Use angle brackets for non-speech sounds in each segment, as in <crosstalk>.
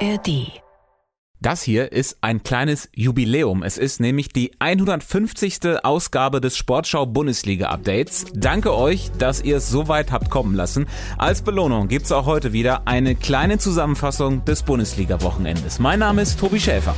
ARD. Das hier ist ein kleines Jubiläum. Es ist nämlich die 150. Ausgabe des Sportschau Bundesliga Updates. Danke euch, dass ihr es so weit habt kommen lassen. Als Belohnung gibt's auch heute wieder eine kleine Zusammenfassung des Bundesliga Wochenendes. Mein Name ist Tobi Schäfer.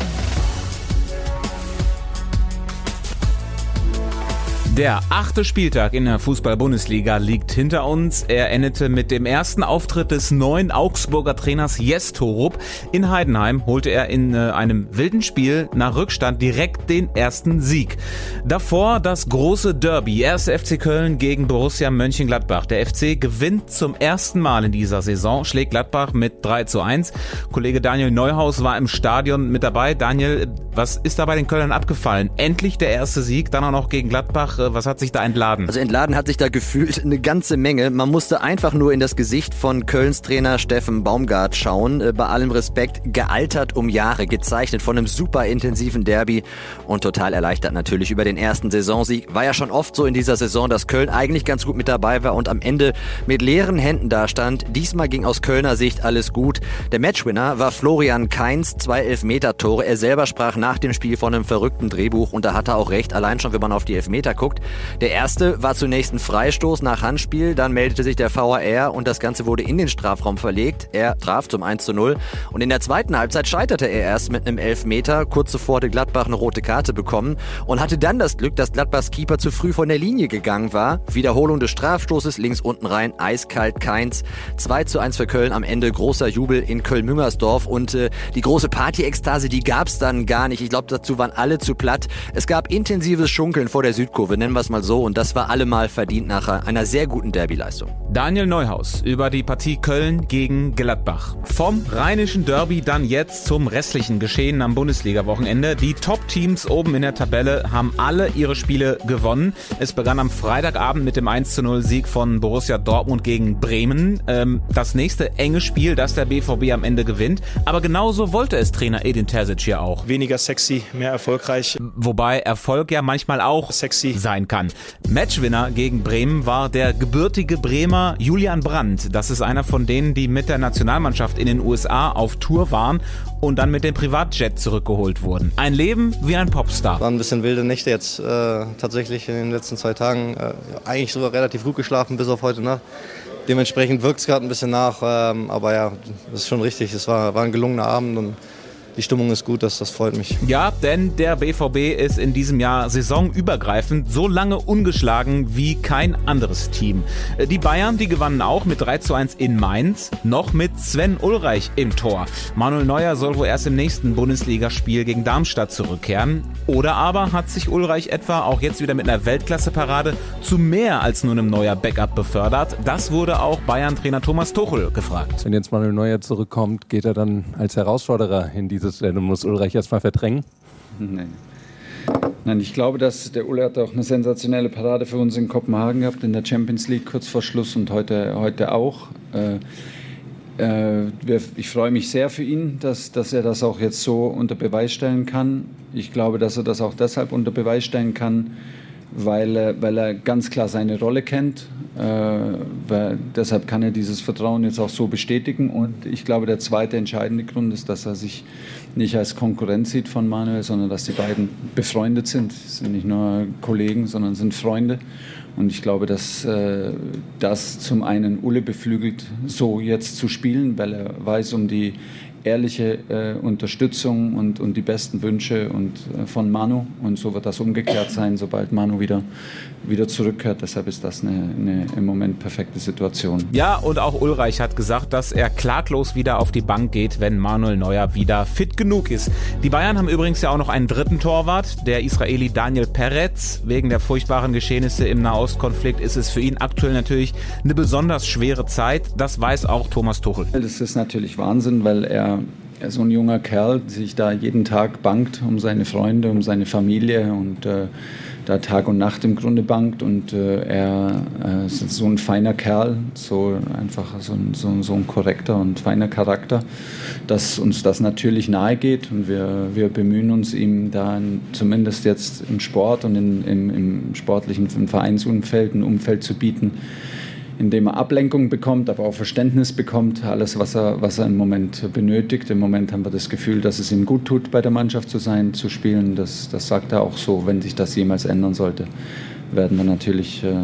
Der achte Spieltag in der Fußball-Bundesliga liegt hinter uns. Er endete mit dem ersten Auftritt des neuen Augsburger Trainers Jes Torup. In Heidenheim holte er in äh, einem wilden Spiel nach Rückstand direkt den ersten Sieg. Davor das große Derby. 1. FC Köln gegen Borussia Mönchengladbach. Der FC gewinnt zum ersten Mal in dieser Saison, schlägt Gladbach mit 3 zu 1. Kollege Daniel Neuhaus war im Stadion mit dabei. Daniel, was ist da bei den Kölnern abgefallen? Endlich der erste Sieg, dann auch noch gegen Gladbach was hat sich da entladen? Also entladen hat sich da gefühlt eine ganze Menge. Man musste einfach nur in das Gesicht von Kölns Trainer Steffen Baumgart schauen. Äh, bei allem Respekt, gealtert um Jahre, gezeichnet von einem super intensiven Derby und total erleichtert natürlich über den ersten Saisonsieg. War ja schon oft so in dieser Saison, dass Köln eigentlich ganz gut mit dabei war und am Ende mit leeren Händen dastand. Diesmal ging aus Kölner Sicht alles gut. Der Matchwinner war Florian Kainz, zwei Elfmeter-Tore. Er selber sprach nach dem Spiel von einem verrückten Drehbuch und da hat er auch recht. Allein schon, wenn man auf die Elfmeter guckt, der erste war zunächst ein Freistoß nach Handspiel, dann meldete sich der VAR und das Ganze wurde in den Strafraum verlegt. Er traf zum 1 zu 0 und in der zweiten Halbzeit scheiterte er erst mit einem Elfmeter. Kurz zuvor hatte Gladbach eine rote Karte bekommen und hatte dann das Glück, dass Gladbachs Keeper zu früh von der Linie gegangen war. Wiederholung des Strafstoßes links unten rein, eiskalt keins. 2 zu 1 für Köln am Ende, großer Jubel in Köln-Müngersdorf und äh, die große Party-Ekstase, die gab's dann gar nicht. Ich glaube, dazu waren alle zu platt. Es gab intensives Schunkeln vor der Südkurve, nennen wir es mal so. Und das war allemal verdient nach einer sehr guten Derbyleistung. Daniel Neuhaus über die Partie Köln gegen Gladbach. Vom rheinischen Derby dann jetzt zum restlichen Geschehen am Bundesliga-Wochenende. Die Top-Teams oben in der Tabelle haben alle ihre Spiele gewonnen. Es begann am Freitagabend mit dem 1 0 Sieg von Borussia Dortmund gegen Bremen. Ähm, das nächste enge Spiel, das der BVB am Ende gewinnt. Aber genauso wollte es Trainer Edin Terzic hier auch. Weniger sexy, mehr erfolgreich. Wobei Erfolg ja manchmal auch sexy sein kann. Matchwinner gegen Bremen war der gebürtige Bremer Julian Brandt. Das ist einer von denen, die mit der Nationalmannschaft in den USA auf Tour waren und dann mit dem Privatjet zurückgeholt wurden. Ein Leben wie ein Popstar. Waren ein bisschen wilde Nächte jetzt äh, tatsächlich in den letzten zwei Tagen. Äh, eigentlich sogar relativ gut geschlafen bis auf heute Nacht. Dementsprechend wirkt es gerade ein bisschen nach, ähm, aber ja, das ist schon richtig. Es war, war ein gelungener Abend und die Stimmung ist gut, das, das freut mich. Ja, denn der BVB ist in diesem Jahr saisonübergreifend so lange ungeschlagen wie kein anderes Team. Die Bayern, die gewannen auch mit 3 zu 1 in Mainz, noch mit Sven Ulreich im Tor. Manuel Neuer soll wohl erst im nächsten Bundesligaspiel gegen Darmstadt zurückkehren. Oder aber hat sich Ulreich etwa auch jetzt wieder mit einer Weltklasse-Parade zu mehr als nur einem neuer Backup befördert? Das wurde auch Bayern-Trainer Thomas Tuchel gefragt. Wenn jetzt Manuel Neuer zurückkommt, geht er dann als Herausforderer in diese das werden muss Ulreich erstmal verdrängen? Nein. Nein, ich glaube, dass der Ulle hat auch eine sensationelle Parade für uns in Kopenhagen gehabt, in der Champions League kurz vor Schluss und heute, heute auch. Äh, äh, ich freue mich sehr für ihn, dass, dass er das auch jetzt so unter Beweis stellen kann. Ich glaube, dass er das auch deshalb unter Beweis stellen kann, weil er, weil er ganz klar seine Rolle kennt. Äh, deshalb kann er dieses Vertrauen jetzt auch so bestätigen. Und ich glaube, der zweite entscheidende Grund ist, dass er sich nicht als Konkurrent sieht von Manuel, sondern dass die beiden befreundet sind. Sind nicht nur Kollegen, sondern sind Freunde. Und ich glaube, dass äh, das zum einen Ulle beflügelt, so jetzt zu spielen, weil er weiß um die ehrliche äh, Unterstützung und, und die besten Wünsche und, äh, von Manu. Und so wird das umgekehrt sein, sobald Manu wieder, wieder zurückkehrt. Deshalb ist das eine, eine im Moment perfekte Situation. Ja, und auch Ulreich hat gesagt, dass er klaglos wieder auf die Bank geht, wenn Manuel Neuer wieder fit genug ist. Die Bayern haben übrigens ja auch noch einen dritten Torwart, der Israeli Daniel Peretz. Wegen der furchtbaren Geschehnisse im Nahostkonflikt ist es für ihn aktuell natürlich eine besonders schwere Zeit. Das weiß auch Thomas Tuchel. Das ist natürlich Wahnsinn, weil er er so ein junger Kerl, sich da jeden Tag bangt um seine Freunde, um seine Familie und äh, da Tag und Nacht im Grunde bangt. Und äh, er äh, ist so ein feiner Kerl, so einfach so ein, so, so, ein korrekter und feiner Charakter, dass uns das natürlich nahe geht. Und wir, wir bemühen uns, ihm da in, zumindest jetzt im Sport und in, im, im sportlichen im Vereinsumfeld ein Umfeld zu bieten, indem er Ablenkung bekommt, aber auch Verständnis bekommt, alles, was er, was er im Moment benötigt. Im Moment haben wir das Gefühl, dass es ihm gut tut, bei der Mannschaft zu sein, zu spielen. Das, das sagt er auch so. Wenn sich das jemals ändern sollte, werden wir natürlich äh,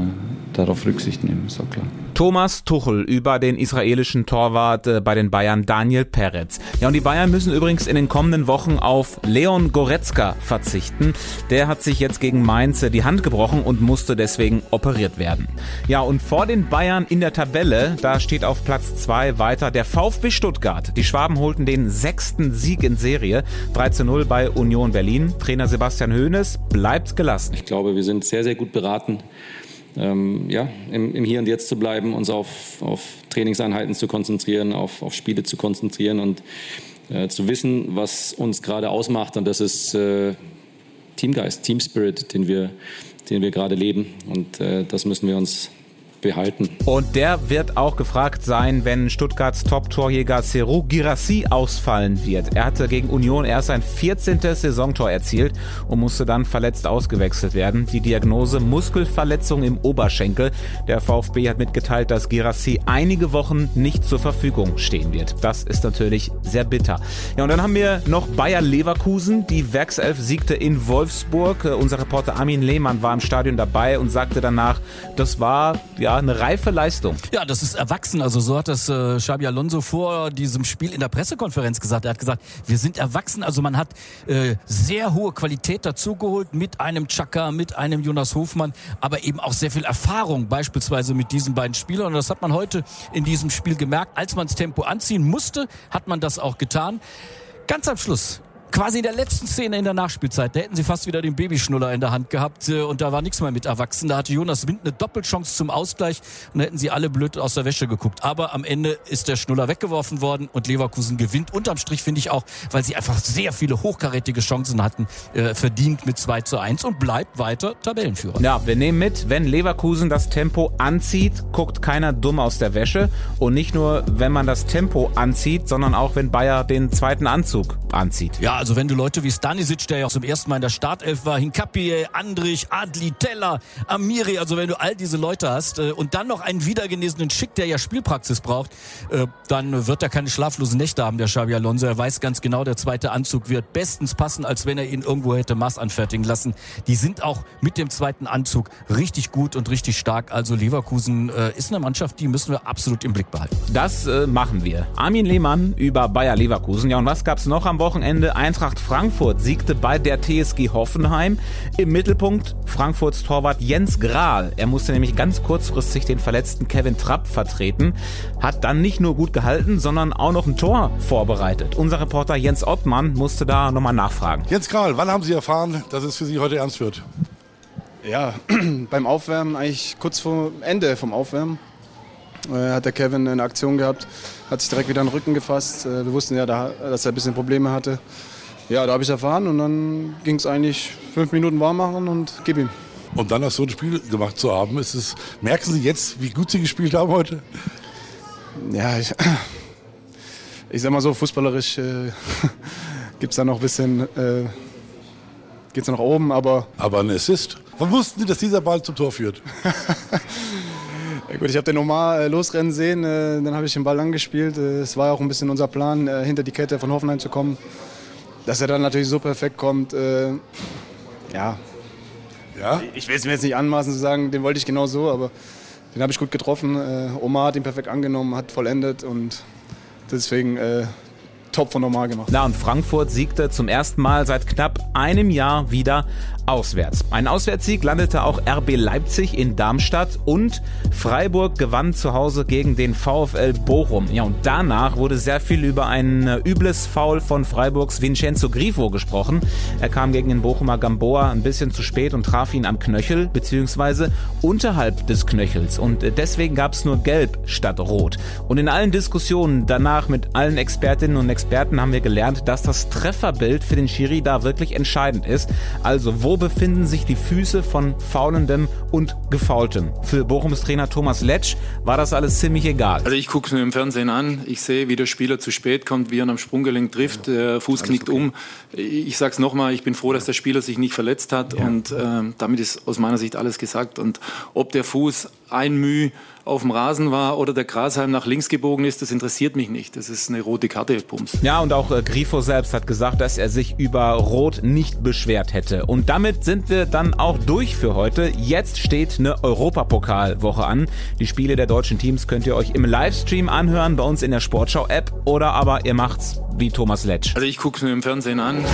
darauf Rücksicht nehmen, ist auch klar. Thomas Tuchel über den israelischen Torwart äh, bei den Bayern Daniel Peretz. Ja, und die Bayern müssen übrigens in den kommenden Wochen auf Leon Goretzka verzichten. Der hat sich jetzt gegen Mainz äh, die Hand gebrochen und musste deswegen operiert werden. Ja, und vor den Bayern in der Tabelle, da steht auf Platz 2 weiter der VfB Stuttgart. Die Schwaben holten den sechsten Sieg in Serie. 3 zu 0 bei Union Berlin. Trainer Sebastian Hoeneß bleibt gelassen. Ich glaube, wir sind sehr, sehr gut beraten ähm, ja, im, im, Hier und Jetzt zu bleiben, uns auf, auf Trainingseinheiten zu konzentrieren, auf, auf Spiele zu konzentrieren und äh, zu wissen, was uns gerade ausmacht. Und das ist äh, Teamgeist, Team Spirit, den wir, den wir gerade leben. Und äh, das müssen wir uns behalten. Und der wird auch gefragt sein, wenn Stuttgarts Top-Torjäger Serou Girassi ausfallen wird. Er hatte gegen Union erst sein 14. Saisontor erzielt und musste dann verletzt ausgewechselt werden. Die Diagnose Muskelverletzung im Oberschenkel. Der VfB hat mitgeteilt, dass Girassi einige Wochen nicht zur Verfügung stehen wird. Das ist natürlich sehr bitter. Ja, und dann haben wir noch Bayer Leverkusen. Die Werkself siegte in Wolfsburg. Unser Reporter Armin Lehmann war im Stadion dabei und sagte danach, das war ja eine reife Leistung. Ja, das ist erwachsen. Also so hat das äh, Xabi Alonso vor diesem Spiel in der Pressekonferenz gesagt. Er hat gesagt, wir sind erwachsen. Also man hat äh, sehr hohe Qualität dazugeholt mit einem Chaka, mit einem Jonas Hofmann, aber eben auch sehr viel Erfahrung, beispielsweise mit diesen beiden Spielern. Und das hat man heute in diesem Spiel gemerkt. Als man das Tempo anziehen musste, hat man das auch getan. Ganz am Schluss quasi in der letzten Szene in der Nachspielzeit, da hätten sie fast wieder den Babyschnuller in der Hand gehabt äh, und da war nichts mehr mit Erwachsenen. Da hatte Jonas Wind eine Doppelchance zum Ausgleich und da hätten sie alle blöd aus der Wäsche geguckt. Aber am Ende ist der Schnuller weggeworfen worden und Leverkusen gewinnt. Unterm Strich finde ich auch, weil sie einfach sehr viele hochkarätige Chancen hatten, äh, verdient mit 2 zu 1 und bleibt weiter Tabellenführer. Ja, wir nehmen mit, wenn Leverkusen das Tempo anzieht, guckt keiner dumm aus der Wäsche. Und nicht nur, wenn man das Tempo anzieht, sondern auch, wenn Bayer den zweiten Anzug anzieht. Ja, also wenn du Leute wie Stanisic, der ja auch zum ersten Mal in der Startelf war, Hinkapie, Andrich, Adli, Teller, Amiri, also wenn du all diese Leute hast äh, und dann noch einen wiedergenesenen Schick, der ja Spielpraxis braucht, äh, dann wird er keine schlaflosen Nächte haben, der Xabi Alonso. Er weiß ganz genau, der zweite Anzug wird bestens passen, als wenn er ihn irgendwo hätte Maß anfertigen lassen. Die sind auch mit dem zweiten Anzug richtig gut und richtig stark. Also Leverkusen äh, ist eine Mannschaft, die müssen wir absolut im Blick behalten. Das äh, machen wir. Armin Lehmann über Bayer Leverkusen. Ja, und was gab's noch am Wochenende? Eintracht Frankfurt siegte bei der TSG Hoffenheim. Im Mittelpunkt Frankfurts Torwart Jens Grahl. Er musste nämlich ganz kurzfristig den verletzten Kevin Trapp vertreten. Hat dann nicht nur gut gehalten, sondern auch noch ein Tor vorbereitet. Unser Reporter Jens Ottmann musste da nochmal nachfragen. Jens Grahl, wann haben Sie erfahren, dass es für Sie heute ernst wird? Ja, <clears throat> beim Aufwärmen, eigentlich kurz vor Ende vom Aufwärmen, äh, hat der Kevin eine Aktion gehabt, hat sich direkt wieder in den Rücken gefasst. Äh, wir wussten ja, dass er ein bisschen Probleme hatte. Ja, da habe ich erfahren und dann ging es eigentlich fünf Minuten warm machen und gib ihm. Und dann das so ein Spiel gemacht zu haben, ist es, merken Sie jetzt, wie gut Sie gespielt haben heute? Ja, ich, ich sag mal so, fußballerisch äh, <laughs> gibt es da noch ein bisschen, äh, geht es nach oben, aber... Aber ein Assist. Wann wussten Sie, dass dieser Ball zum Tor führt? <laughs> Ja, gut, ich habe den Omar äh, losrennen sehen, äh, dann habe ich den Ball angespielt. Äh, es war auch ein bisschen unser Plan, äh, hinter die Kette von Hoffenheim zu kommen. Dass er dann natürlich so perfekt kommt, äh, ja. ja. Ich will es mir jetzt nicht anmaßen zu sagen, den wollte ich genau so, aber den habe ich gut getroffen. Äh, Omar hat ihn perfekt angenommen, hat vollendet und deswegen top von Omar gemacht. Na und Frankfurt siegte zum ersten Mal seit knapp einem Jahr wieder auswärts. Ein Auswärtssieg landete auch RB Leipzig in Darmstadt und Freiburg gewann zu Hause gegen den VfL Bochum. Ja, und danach wurde sehr viel über ein äh, übles Foul von Freiburgs Vincenzo Grifo gesprochen. Er kam gegen den Bochumer Gamboa ein bisschen zu spät und traf ihn am Knöchel beziehungsweise unterhalb des Knöchels und äh, deswegen gab es nur Gelb statt Rot. Und in allen Diskussionen danach mit allen Expertinnen und Experten haben wir gelernt, dass das Trefferbild für den Schiri da wirklich entscheidend ist. Also wo befinden sich die Füße von Faulendem und Gefaultem? Für Bochums Trainer Thomas Letsch war das alles ziemlich egal. Also ich gucke es mir im Fernsehen an, ich sehe, wie der Spieler zu spät kommt, wie er am Sprunggelenk trifft, der Fuß knickt okay. um. Ich sage es nochmal, ich bin froh, dass der Spieler sich nicht verletzt hat ja. und äh, damit ist aus meiner Sicht alles gesagt. Und ob der Fuß ein Mühe auf dem Rasen war oder der Grashalm nach links gebogen ist, das interessiert mich nicht. Das ist eine rote Karte, Pums. Ja, und auch äh, Grifo selbst hat gesagt, dass er sich über Rot nicht beschwert hätte. Und damit sind wir dann auch durch für heute. Jetzt steht eine Europapokalwoche an. Die Spiele der deutschen Teams könnt ihr euch im Livestream anhören bei uns in der Sportschau-App oder aber ihr macht's wie Thomas Letsch. Also ich gucke mir im Fernsehen an.